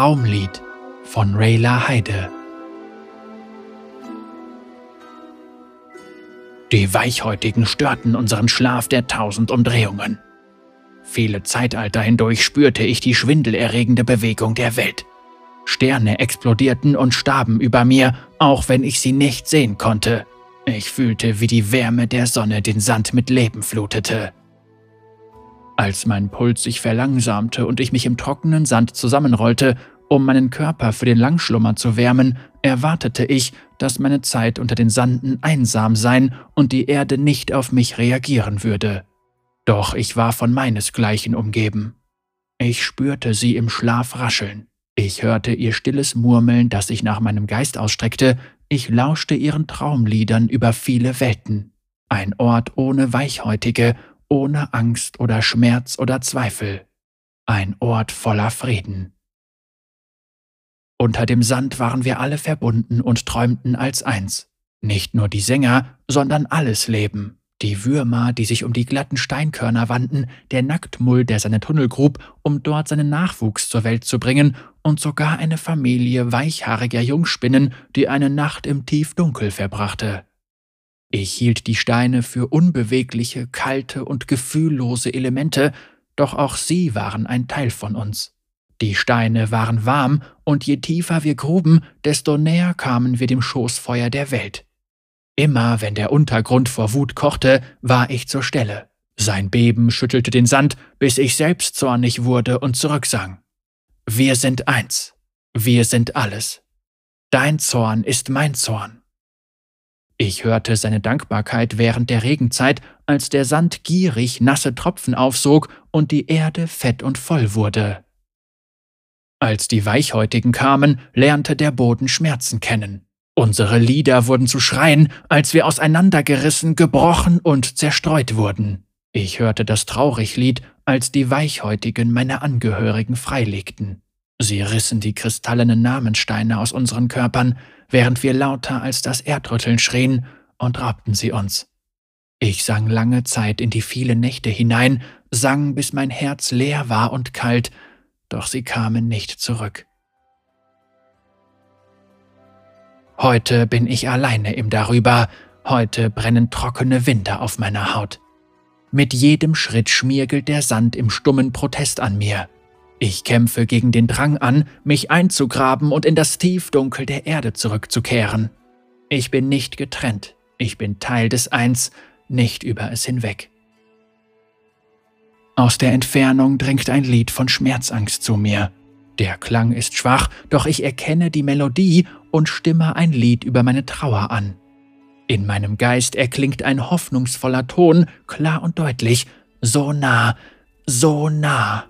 Traumlied von Rayla Heide. Die Weichhäutigen störten unseren Schlaf der tausend Umdrehungen. Viele Zeitalter hindurch spürte ich die schwindelerregende Bewegung der Welt. Sterne explodierten und starben über mir, auch wenn ich sie nicht sehen konnte. Ich fühlte, wie die Wärme der Sonne den Sand mit Leben flutete. Als mein Puls sich verlangsamte und ich mich im trockenen Sand zusammenrollte, um meinen Körper für den Langschlummer zu wärmen, erwartete ich, dass meine Zeit unter den Sanden einsam sein und die Erde nicht auf mich reagieren würde. Doch ich war von meinesgleichen umgeben. Ich spürte sie im Schlaf rascheln. Ich hörte ihr stilles Murmeln, das sich nach meinem Geist ausstreckte, ich lauschte ihren Traumliedern über viele Welten. Ein Ort ohne Weichhäutige, ohne Angst oder Schmerz oder Zweifel. Ein Ort voller Frieden. Unter dem Sand waren wir alle verbunden und träumten als eins. Nicht nur die Sänger, sondern alles Leben. Die Würmer, die sich um die glatten Steinkörner wandten, der Nacktmull, der seine Tunnel grub, um dort seinen Nachwuchs zur Welt zu bringen, und sogar eine Familie weichhaariger Jungspinnen, die eine Nacht im Tiefdunkel verbrachte. Ich hielt die Steine für unbewegliche, kalte und gefühllose Elemente, doch auch sie waren ein Teil von uns. Die Steine waren warm, und je tiefer wir gruben, desto näher kamen wir dem Schoßfeuer der Welt. Immer wenn der Untergrund vor Wut kochte, war ich zur Stelle. Sein Beben schüttelte den Sand, bis ich selbst zornig wurde und zurücksang. Wir sind eins. Wir sind alles. Dein Zorn ist mein Zorn. Ich hörte seine Dankbarkeit während der Regenzeit, als der Sand gierig nasse Tropfen aufsog und die Erde fett und voll wurde. Als die Weichhäutigen kamen, lernte der Boden Schmerzen kennen. Unsere Lieder wurden zu Schreien, als wir auseinandergerissen, gebrochen und zerstreut wurden. Ich hörte das Trauriglied, als die Weichhäutigen meine Angehörigen freilegten. Sie rissen die kristallenen Namensteine aus unseren Körpern, während wir lauter als das Erdrütteln schrien, und raubten sie uns. Ich sang lange Zeit in die vielen Nächte hinein, sang, bis mein Herz leer war und kalt, doch sie kamen nicht zurück. Heute bin ich alleine im Darüber, heute brennen trockene Winde auf meiner Haut. Mit jedem Schritt schmiergelt der Sand im stummen Protest an mir. Ich kämpfe gegen den Drang an, mich einzugraben und in das Tiefdunkel der Erde zurückzukehren. Ich bin nicht getrennt, ich bin Teil des Eins, nicht über es hinweg. Aus der Entfernung dringt ein Lied von Schmerzangst zu mir. Der Klang ist schwach, doch ich erkenne die Melodie und stimme ein Lied über meine Trauer an. In meinem Geist erklingt ein hoffnungsvoller Ton, klar und deutlich, so nah, so nah.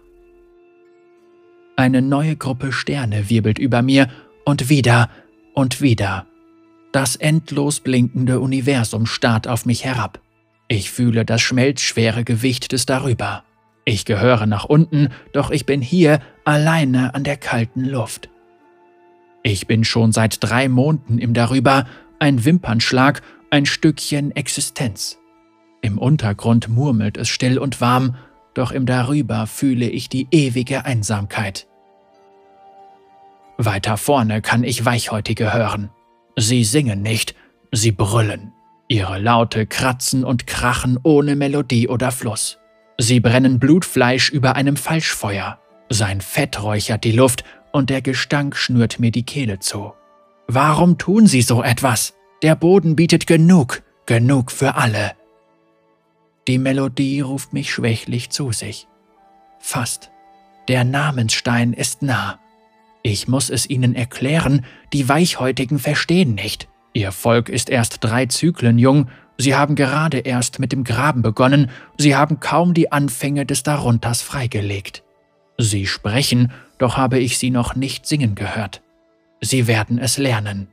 Eine neue Gruppe Sterne wirbelt über mir und wieder und wieder. Das endlos blinkende Universum starrt auf mich herab. Ich fühle das schmelzschwere Gewicht des Darüber. Ich gehöre nach unten, doch ich bin hier alleine an der kalten Luft. Ich bin schon seit drei Monden im Darüber, ein Wimpernschlag, ein Stückchen Existenz. Im Untergrund murmelt es still und warm, doch im Darüber fühle ich die ewige Einsamkeit. Weiter vorne kann ich Weichhäutige hören. Sie singen nicht, sie brüllen. Ihre Laute kratzen und krachen ohne Melodie oder Fluss. Sie brennen Blutfleisch über einem Falschfeuer. Sein Fett räuchert die Luft und der Gestank schnürt mir die Kehle zu. Warum tun sie so etwas? Der Boden bietet genug, genug für alle. Die Melodie ruft mich schwächlich zu sich. Fast. Der Namensstein ist nah. Ich muss es ihnen erklären, die Weichhäutigen verstehen nicht. Ihr Volk ist erst drei Zyklen jung, sie haben gerade erst mit dem Graben begonnen, sie haben kaum die Anfänge des Darunters freigelegt. Sie sprechen, doch habe ich sie noch nicht singen gehört. Sie werden es lernen.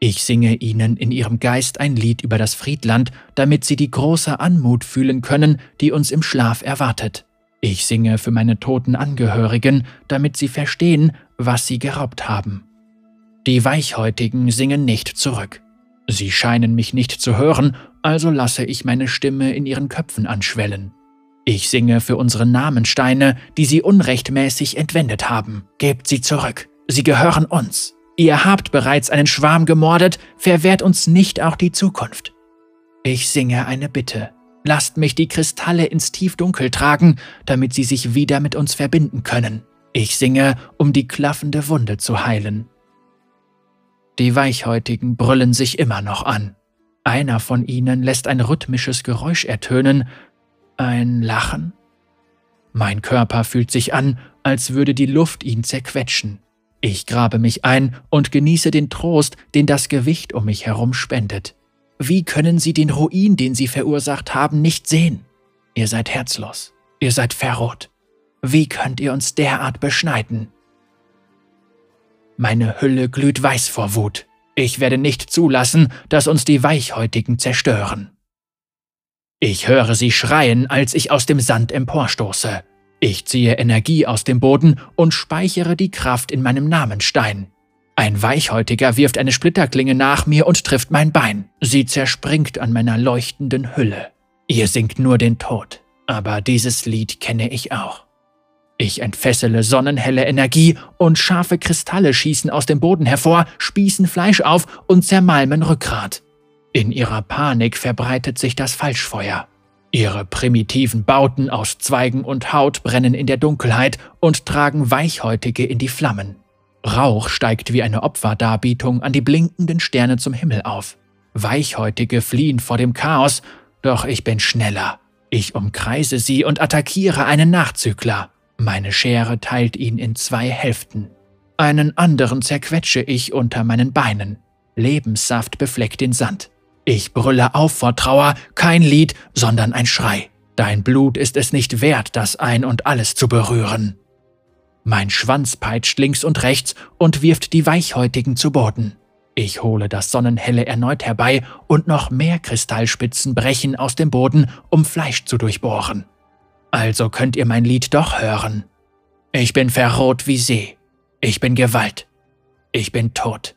Ich singe ihnen in ihrem Geist ein Lied über das Friedland, damit sie die große Anmut fühlen können, die uns im Schlaf erwartet. Ich singe für meine toten Angehörigen, damit sie verstehen, was sie geraubt haben. Die Weichhäutigen singen nicht zurück. Sie scheinen mich nicht zu hören, also lasse ich meine Stimme in ihren Köpfen anschwellen. Ich singe für unsere Namensteine, die sie unrechtmäßig entwendet haben. Gebt sie zurück. Sie gehören uns. Ihr habt bereits einen Schwarm gemordet, verwehrt uns nicht auch die Zukunft. Ich singe eine Bitte. Lasst mich die Kristalle ins Tiefdunkel tragen, damit sie sich wieder mit uns verbinden können. Ich singe, um die klaffende Wunde zu heilen. Die Weichhäutigen brüllen sich immer noch an. Einer von ihnen lässt ein rhythmisches Geräusch ertönen. Ein Lachen? Mein Körper fühlt sich an, als würde die Luft ihn zerquetschen. Ich grabe mich ein und genieße den Trost, den das Gewicht um mich herum spendet. Wie können Sie den Ruin, den Sie verursacht haben, nicht sehen? Ihr seid herzlos, ihr seid verroht. Wie könnt ihr uns derart beschneiden? Meine Hülle glüht weiß vor Wut. Ich werde nicht zulassen, dass uns die Weichhäutigen zerstören. Ich höre sie schreien, als ich aus dem Sand emporstoße. Ich ziehe Energie aus dem Boden und speichere die Kraft in meinem Namenstein. Ein Weichhäutiger wirft eine Splitterklinge nach mir und trifft mein Bein. Sie zerspringt an meiner leuchtenden Hülle. Ihr singt nur den Tod, aber dieses Lied kenne ich auch. Ich entfessele sonnenhelle Energie und scharfe Kristalle schießen aus dem Boden hervor, spießen Fleisch auf und zermalmen Rückgrat. In ihrer Panik verbreitet sich das Falschfeuer. Ihre primitiven Bauten aus Zweigen und Haut brennen in der Dunkelheit und tragen Weichhäutige in die Flammen. Rauch steigt wie eine Opferdarbietung an die blinkenden Sterne zum Himmel auf. Weichhäutige fliehen vor dem Chaos, doch ich bin schneller. Ich umkreise sie und attackiere einen Nachzügler. Meine Schere teilt ihn in zwei Hälften. Einen anderen zerquetsche ich unter meinen Beinen. Lebenssaft befleckt den Sand. Ich brülle auf vor Trauer, kein Lied, sondern ein Schrei. Dein Blut ist es nicht wert, das ein und alles zu berühren. Mein Schwanz peitscht links und rechts und wirft die Weichhäutigen zu Boden. Ich hole das Sonnenhelle erneut herbei und noch mehr Kristallspitzen brechen aus dem Boden, um Fleisch zu durchbohren. Also könnt ihr mein Lied doch hören. Ich bin verroht wie See. Ich bin Gewalt. Ich bin tot.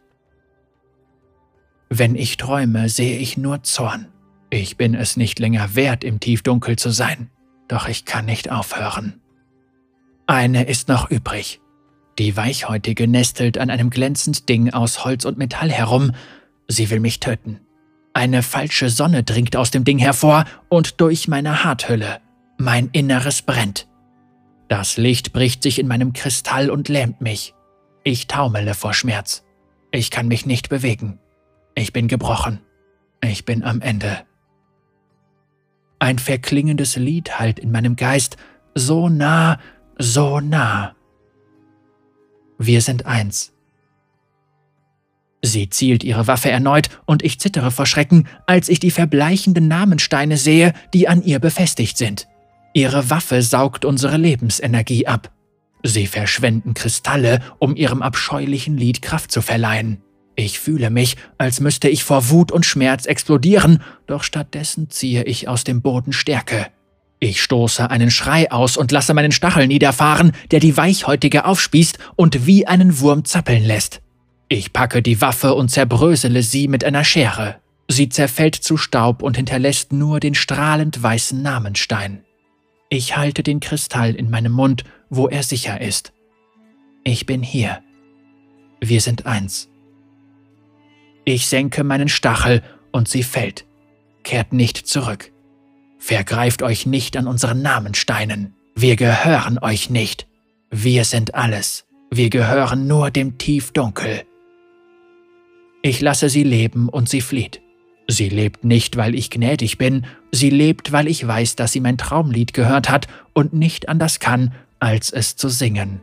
Wenn ich träume, sehe ich nur Zorn. Ich bin es nicht länger wert, im Tiefdunkel zu sein, doch ich kann nicht aufhören. Eine ist noch übrig. Die Weichhäutige nestelt an einem glänzend Ding aus Holz und Metall herum. Sie will mich töten. Eine falsche Sonne dringt aus dem Ding hervor und durch meine Harthülle. Mein Inneres brennt. Das Licht bricht sich in meinem Kristall und lähmt mich. Ich taumele vor Schmerz. Ich kann mich nicht bewegen. Ich bin gebrochen. Ich bin am Ende. Ein verklingendes Lied hallt in meinem Geist, so nah, so nah. Wir sind eins. Sie zielt ihre Waffe erneut und ich zittere vor Schrecken, als ich die verbleichenden Namensteine sehe, die an ihr befestigt sind. Ihre Waffe saugt unsere Lebensenergie ab. Sie verschwenden Kristalle, um ihrem abscheulichen Lied Kraft zu verleihen. Ich fühle mich, als müsste ich vor Wut und Schmerz explodieren, doch stattdessen ziehe ich aus dem Boden Stärke. Ich stoße einen Schrei aus und lasse meinen Stachel niederfahren, der die Weichhäutige aufspießt und wie einen Wurm zappeln lässt. Ich packe die Waffe und zerbrösele sie mit einer Schere. Sie zerfällt zu Staub und hinterlässt nur den strahlend weißen Namenstein. Ich halte den Kristall in meinem Mund, wo er sicher ist. Ich bin hier. Wir sind eins. Ich senke meinen Stachel und sie fällt, kehrt nicht zurück. Vergreift euch nicht an unseren Namensteinen. Wir gehören euch nicht. Wir sind alles. Wir gehören nur dem Tiefdunkel. Ich lasse sie leben und sie flieht. Sie lebt nicht, weil ich gnädig bin, sie lebt, weil ich weiß, dass sie mein Traumlied gehört hat und nicht anders kann, als es zu singen.